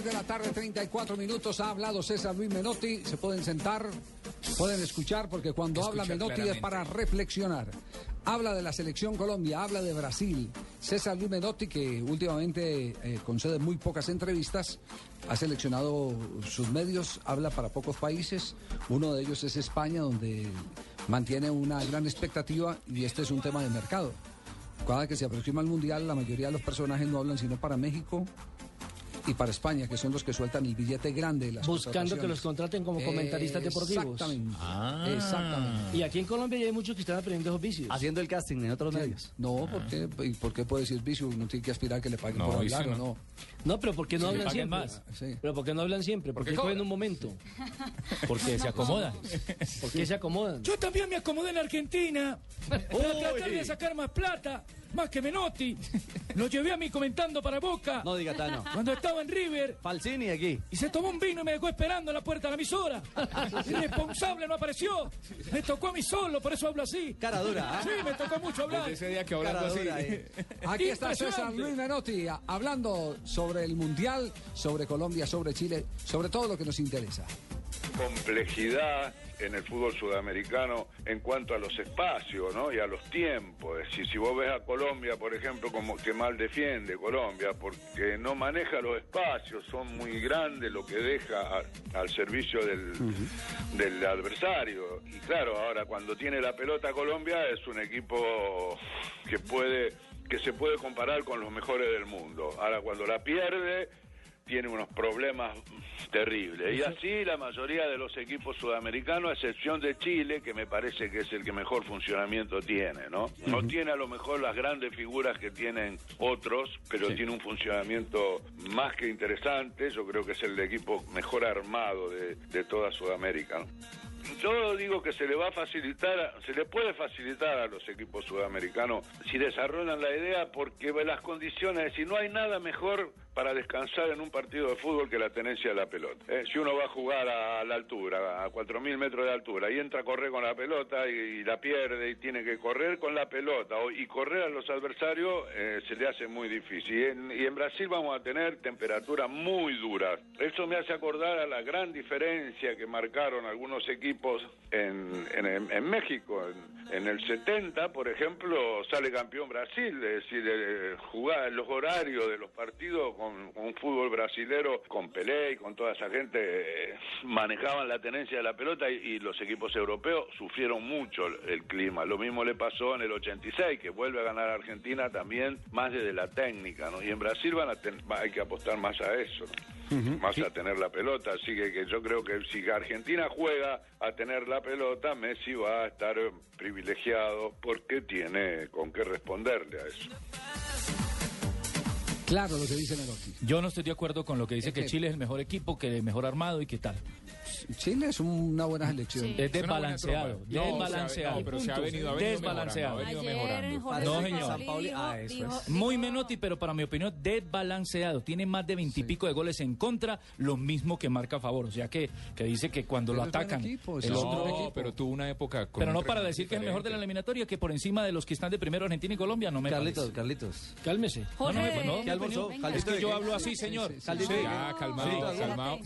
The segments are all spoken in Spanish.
3 de la tarde, 34 minutos. Ha hablado César Luis Menotti. Se pueden sentar, pueden escuchar, porque cuando habla Menotti es para reflexionar. Habla de la selección Colombia, habla de Brasil. César Luis Menotti, que últimamente eh, concede muy pocas entrevistas, ha seleccionado sus medios, habla para pocos países. Uno de ellos es España, donde mantiene una gran expectativa y este es un tema de mercado. Cada que se aproxima el Mundial, la mayoría de los personajes no hablan sino para México y para España, que son los que sueltan el billete grande de las Buscando que los contraten como comentaristas deportivos. Exactamente. Ah. Exactamente. Y aquí en Colombia ya hay muchos que están aprendiendo esos vicios. Haciendo el casting en otros medios. No, ¿por qué? ¿Y por qué puede decir vicio? Uno tiene que aspirar a que le paguen No, por hablar o no. no. No, pero ¿por qué no hablan siempre? más. Sí. Pero ¿por qué no hablan siempre? ¿Por Porque qué cogen un momento? Porque se acomodan. ¿Por qué se acomodan? Yo también me acomodé en Argentina para tratar de sacar más plata, más que Menotti. Lo llevé a mí comentando para Boca No diga Tano. cuando estaba en River Falsini aquí. y se tomó un vino y me dejó esperando en la puerta de la emisora. Irresponsable no apareció. Me tocó a mí solo, por eso hablo así. Cara dura, ¿ah? Sí, me tocó mucho hablar. Desde ese día que hablando así. ahí. Aquí está César. Luis Menotti hablando sobre el Mundial, sobre Colombia, sobre Chile, sobre todo lo que nos interesa. Complejidad en el fútbol sudamericano en cuanto a los espacios ¿no? y a los tiempos. Es decir, si vos ves a Colombia, por ejemplo, como que mal defiende Colombia, porque no maneja los espacios, son muy grandes lo que deja a- al servicio del, del adversario. Y claro, ahora cuando tiene la pelota Colombia es un equipo que puede que se puede comparar con los mejores del mundo. Ahora cuando la pierde tiene unos problemas terribles. Y así la mayoría de los equipos sudamericanos, a excepción de Chile, que me parece que es el que mejor funcionamiento tiene, ¿no? No tiene a lo mejor las grandes figuras que tienen otros, pero tiene un funcionamiento más que interesante. Yo creo que es el equipo mejor armado de, de toda Sudamérica, ¿no? Yo digo que se le va a facilitar, se le puede facilitar a los equipos sudamericanos si desarrollan la idea porque las condiciones, es decir, no hay nada mejor para descansar en un partido de fútbol que la tenencia de la pelota. ¿eh? Si uno va a jugar a la altura, a 4.000 metros de altura, y entra a correr con la pelota y, la pierde y tiene que correr con la pelota o- y correr a los adversarios, eh, se le hace muy difícil. Y en, y en Brasil vamos a tener temperaturas muy duras. Eso me hace acordar a la gran diferencia que marcaron algunos equipos en, en, México. En, el 70, por ejemplo, sale campeón Brasil, es decir, jugar los horarios de los partidos con, con un fútbol brasilero, con Pelé y con toda esa gente, eh, manejaban la tenencia de la pelota y, y los equipos europeos sufrieron mucho el, el clima. Lo mismo le pasó en el 86, que vuelve a ganar Argentina también más desde la técnica, ¿no? Y en Brasil van a ten- va- hay que apostar más a eso, ¿no? más a tener la pelota. Así que, que yo creo que si Argentina juega a tener la pelota, Messi va a estar eh, privilegiado porque tiene con qué responderle a eso. Claro lo que dice Menotti. Yo no estoy de acuerdo con lo que dice Es que que- Chile es el mejor equipo, que el mejor armado y qué tal. Chile es una buena selección. Sí. Es desbalanceado. No, desbalanceado. no, pero se ha venido, ha venido desbalanceado. mejorando, ha venido Ayer mejorando. Jorge No, señor. Ah, eso dijo- es. Muy dijo- Menotti, pero para mi opinión, desbalanceado. Tiene más de veintipico de goles en contra, lo mismo que marca a favor. O sea que, que dice que cuando Pero lo atacan. equipo, es el otro- equipo. pero tuvo una época con pero no para decir que es el mejor de la eliminatoria, que por encima de los que están de primero Argentina y Colombia, no me Carlitos, parece. Carlitos. Cálmese. Jorge, No, no, Es que yo hablo así, señor. Ya, calmado, calmado.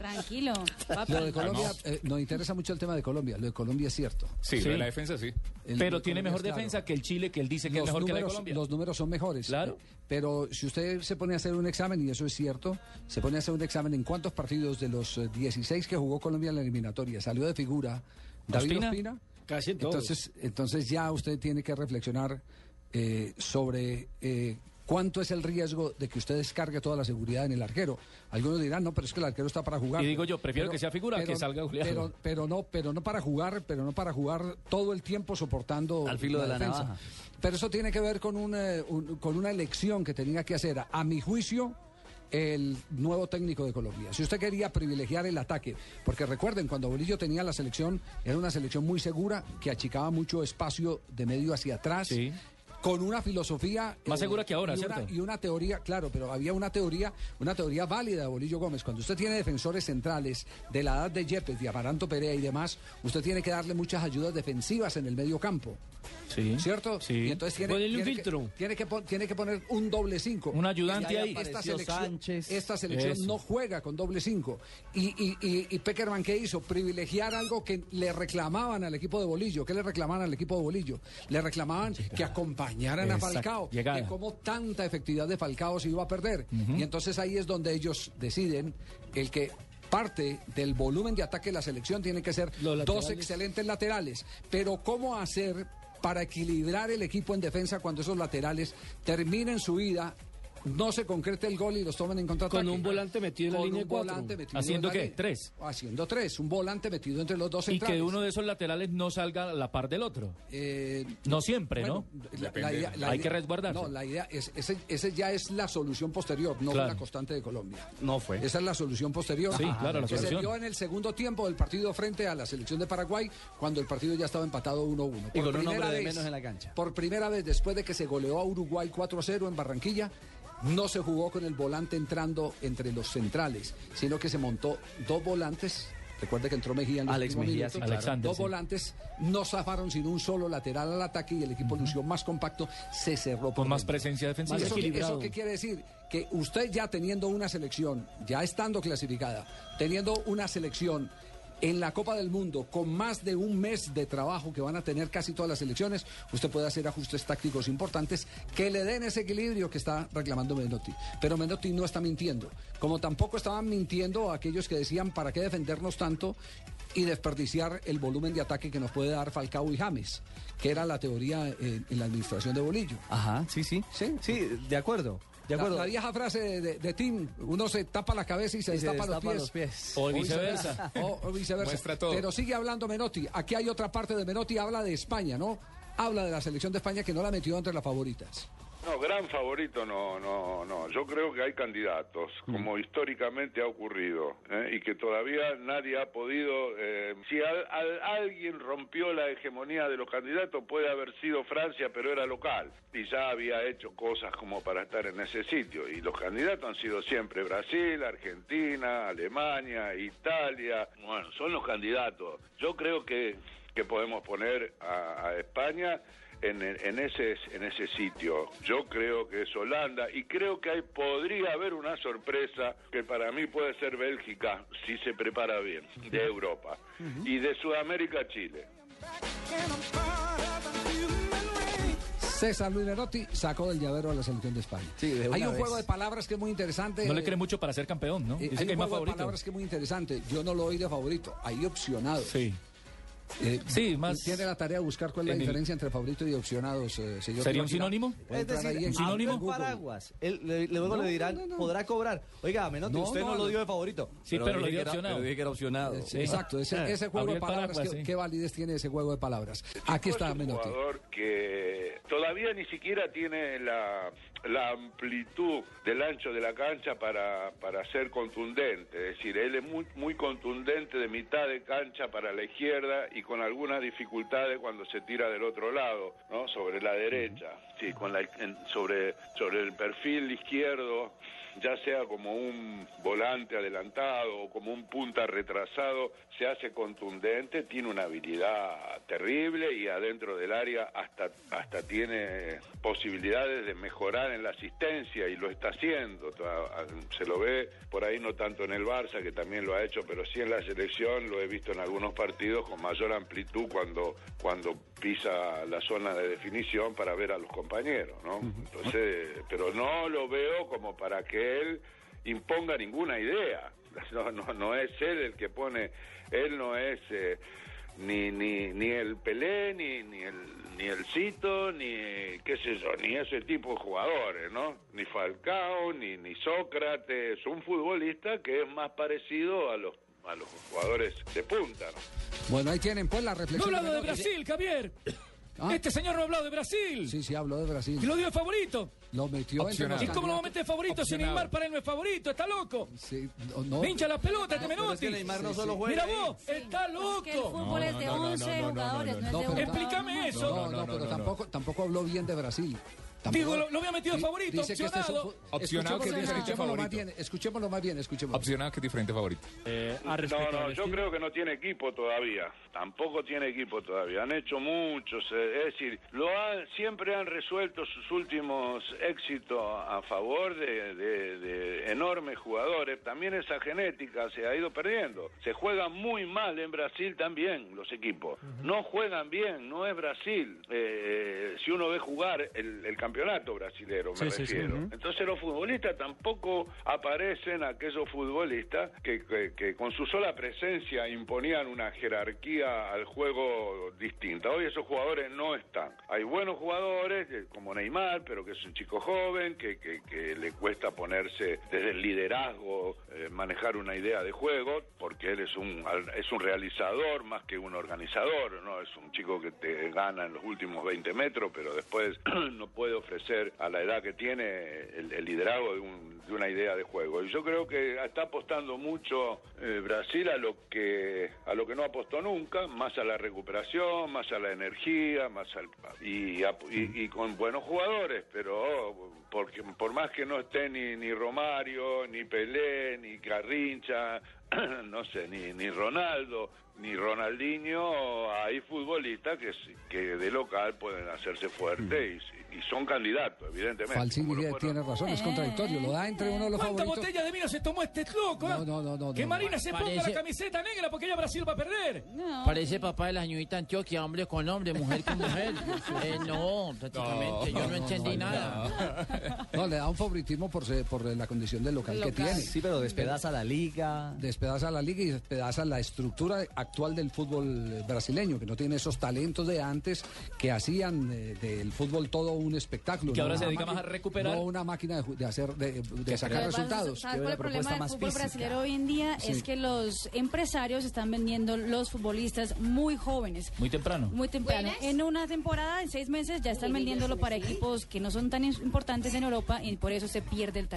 Tranquilo. papi. Lo de Colombia, eh, nos interesa mucho el tema de Colombia. Lo de Colombia es cierto. Sí, Sí. lo de la defensa sí. El Pero de tiene Colombia mejor es claro. defensa que el Chile, que él dice que es los mejor que la de números, Colombia. los números son mejores. Claro. Pero si usted se pone a hacer un examen, y eso es cierto, se pone a hacer un examen en cuántos partidos de los eh, 16 que jugó Colombia en la eliminatoria salió de figura David Ospina. Ospina. Casi en todos. Entonces, entonces ya usted tiene que reflexionar eh, sobre eh, cuánto es el riesgo de que usted descargue toda la seguridad en el arquero. Algunos dirán, no, pero es que el arquero está para jugar. Y digo yo, prefiero que sea figura que salga Julián. Pero, pero no, pero no para jugar, pero no para jugar todo el tiempo soportando Al filo de la defensa. navaja. Pero eso tiene que ver con un, eh, un- con una elección que tenía que hacer, a mi juicio, el nuevo técnico de Colombia. Si usted quería privilegiar el ataque, porque recuerden, cuando Bolillo tenía la selección, era una selección muy segura, que achicaba mucho espacio de medio hacia atrás. Sí. Con una filosofía Más segura que ahora, y una, ¿cierto? y una teoría, claro, pero había una teoría, una teoría válida de Bolillo Gómez. Cuando usted tiene defensores centrales de la edad de Yepes, de Amaranto Perea y demás, usted tiene que darle muchas ayudas defensivas en el medio campo. Sí. ¿Cierto? Sí. Y entonces tiene, Ponerle un tiene que- filtro. tiene, que, pon- tiene que poner un doble cinco. Un ayudante ahí. Esta selección, Sánchez. esta selección Eso. no juega con doble cinco. Y, y, y, y Peckerman, ¿qué hizo? Privilegiar algo que le reclamaban al equipo de Bolillo. ¿Qué le reclamaban al equipo de Bolillo? Le reclamaban que acompañaran a Exacto. Falcao. Llegada. Que como tanta efectividad de Falcao se iba a perder. Y entonces ahí es donde ellos deciden el que parte del volumen de ataque de la selección tiene que ser dos excelentes laterales. Pero ¿cómo hacer para equilibrar el equipo en defensa cuando esos laterales terminen su vida? No se concrete el gol y los tomen en contraataque. Con un volante metido en la Con línea un de cuatro. volante metido ¿Haciendo en la qué? línea. ¿Tres? Haciendo tres. Un volante metido entre los dos Y centrales. que uno de esos laterales no salga a la par del otro. Eh, No siempre, bueno, ¿no? la- la idea- la Hay idea- que resguardarse. No, la idea es, ese, ese ya es la solución posterior, no Claro. fue la constante de Colombia. No fue. Esa es la solución posterior. Sí, claro, la que se solución. dio en el segundo tiempo del partido frente a la selección de Paraguay, cuando el partido ya estaba empatado 1-1. Y Por con un primera hombre de vez- menos en la cancha. Por primera vez después de que se goleó a Uruguay 4-0 en Barranquilla, no se jugó con el volante entrando entre los centrales, sino que se montó dos volantes. Recuerde que entró Mejía en los Alex Mejía, minutos. sí, claro. Alexander, Dos sí. volantes no zafaron sin un solo lateral al ataque y el equipo lució más compacto, se cerró por Con más dentro. presencia defensiva. ¿Eso, qué- equilibrado. ¿Eso qué quiere decir? Que usted ya teniendo una selección, ya estando clasificada, teniendo una selección en la Copa del Mundo con más de un mes de trabajo que van a tener casi todas las selecciones, usted puede hacer ajustes tácticos importantes que le den ese equilibrio que está reclamando Menotti. Pero Menotti no está mintiendo. Como tampoco estaban mintiendo aquellos que decían para qué defendernos tanto y desperdiciar el volumen de ataque que nos puede dar Falcao y James, que era la teoría eh, en la administración de Bolillo. Ajá, sí, sí. Sí. Sí, de acuerdo. De La, acuerdo. la vieja frase de, de, de Tim, uno se tapa la cabeza y se Y se destapa, destapa los pies. O viceversa. O, o viceversa. Muestra todo. Pero sigue hablando Menotti. Aquí hay otra parte de Menotti, habla de España, ¿no? Habla de la selección de España que no la metió entre las favoritas. No, gran favorito no, no, no. Yo creo que hay candidatos, como históricamente ha ocurrido, ¿eh? y que todavía nadie ha podido. eh, si al- al- alguien rompió la hegemonía de los candidatos, puede haber sido Francia, pero era local y ya había hecho cosas como para estar en ese sitio. Y los candidatos han sido siempre Brasil, Argentina, Alemania, Italia. Bueno, son los candidatos. Yo creo que, que podemos poner a- a España en, en ese en ese sitio. Yo creo que es Holanda y creo que ahí podría haber una sorpresa que para mí puede ser Bélgica si se prepara bien de Europa y de Sudamérica Chile. César Luis Menotti sacó del llavero a la selección de España. Sí, de una hay un vez. juego de palabras que es muy interesante. No le cree mucho para ser campeón, ¿no? Eh, Dice hay que hay un más juego de palabras que es muy interesante. Yo no lo oí de favorito. Hay opcionados. Sí. Eh, Sí, más- Tiene la tarea de buscar cuál es la el- diferencia entre favorito y opcionados, eh, señor ¿Sería un sinónimo? Es decir, sinónimo? Google. paraguas. Él- le- luego No, le dirán, no, no, no. podrá cobrar. Oiga, Menotti, No, usted no, no, lo dio de favorito. Sí, pero lo dije dio que era- opcionado. Pero dije que era opcionado. Eh, Exacto, ese, Ah, ese juego de palabras, paraguas, ¿qué, sí. qué validez tiene ese juego de palabras? Aquí está Es un Menotti. jugador que todavía ni siquiera tiene la, la amplitud del ancho de la cancha para, para ser contundente. Es decir, él es muy, muy contundente de mitad de cancha para la izquierda y con algunas dificultades cuando se tira del otro lado, ¿no? Sobre la derecha. Sí, con la, en- sobre, sobre el perfil izquierdo, ya sea como un volante adelantado o como un punta retrasado, se hace contundente, tiene una habilidad terrible y adentro del área hasta, hasta tiene posibilidades de mejorar en la asistencia y lo está haciendo. Toda- Se lo ve por ahí no tanto en el Barça, que también lo ha hecho, pero sí en la selección lo he visto en algunos partidos con mayor amplitud cuando, cuando pisa la zona de definición para ver a los compañeros, ¿no? Entonces, pero no lo veo como para que él imponga ninguna idea. No, no, no es él el que pone, él no es eh, ni, ni, ni el Pelé, ni, ni el ni el Cito, ni qué sé yo, ni ese tipo de jugadores, ¿no? Ni Falcao, ni, ni Sócrates, un futbolista que es más parecido a los a los jugadores de punta, ¿no? Bueno, ahí tienen pues la No reflexión. hablando de Menotti. Brasil, Javier. Ah. Este señor no ha hablado de Brasil. Sí, sí, habló de Y Brasil. lo dio de favorito. Lo metió Opcional. ¿Y cómo lo va a meter de favorito si Opcionado. Neymar para él no es favorito? ¿Está loco? Sí, no, hincha la pelota este Pero es Menotti. que Neymar no Sí, solo sí. juega. Mira vos, está Es que el loco. fútbol es de no, no, 11 jugadores, es de pero- uno. Explícame eso. No, no, no, pero no, no. tampoco, tampoco habló bien de Brasil. Digo, lo- lo había metido Di- favorito, dice que este es opcionado. que es diferente más favorito. bien, escuchémoslo más bien, escuchémoslo. Opcionado que diferente favorito. Eh, No, no, yo creo que no tiene equipo todavía. Tampoco tiene equipo todavía. Han hecho muchos, eh, es decir, lo han, siempre han resuelto sus últimos éxitos a favor de, de- de enormes jugadores. También esa genética se ha ido perdiendo. Se juegan muy mal en Brasil también los equipos. No juegan bien, no es Brasil. Eh, si uno ve jugar el, el campeonato brasilero, me Sí, sí, sí. refiero. Entonces los futbolistas tampoco aparecen aquellos futbolistas que, que- que con su sola presencia imponían una jerarquía al juego distinta. Hoy esos jugadores no están. Hay buenos jugadores eh, como Neymar, pero que es un chico joven, que, que- que le cuesta ponerse desde el liderazgo, eh, manejar una idea de juego, porque él es un, es un realizador más que un organizador, ¿no? Es un chico que te gana en los últimos 20 metros, pero después no puede ofrecer a la edad que tiene el, el liderazgo de, un- de una idea de juego. Y yo creo que está apostando mucho eh, Brasil a lo que a lo que no apostó nunca, más a la recuperación, más a la energía, más al y, y- y con buenos jugadores, pero porque por más que no esté ni, ni Romario, ni Pelé, ni Carrincha, no sé, ni, ni Ronaldo, ni Ronaldinho, hay futbolistas que, que de local pueden hacerse fuertes y, y son candidatos, evidentemente. Falsini lo tiene, razón, es contradictorio. Lo da entre uno de los ¿Cuántas favoritos. botellas de vino se tomó este loco? No, no, no, no, Que no. Marina se ponga Parece- la camiseta negra porque ya Brasil va a perder. No. Parece papá de la señorita Antioquia, hombre con hombre, mujer con mujer. Eh, no, prácticamente, yo no, entendí nada. No, le da un favoritismo por, se- por la condición del local, que Local. tiene. Sí, pero despedaza la liga. Despedaza la liga y despedaza la estructura actual del fútbol brasileño, que no tiene esos talentos de antes que hacían eh, del fútbol todo un espectáculo. Y que ahora se dedica más a recuperar. No una máquina de, hacer, de, de sacar resultados. ¿Sabes cuál el problema del fútbol física. brasileño hoy en día? Sí. Es que los empresarios están vendiendo los futbolistas muy jóvenes. Muy temprano. Muy temprano. Buenas. En una temporada, en seis meses, ya están vendiéndolo para equipos que no son tan importantes en Europa y por eso se pierde el talento.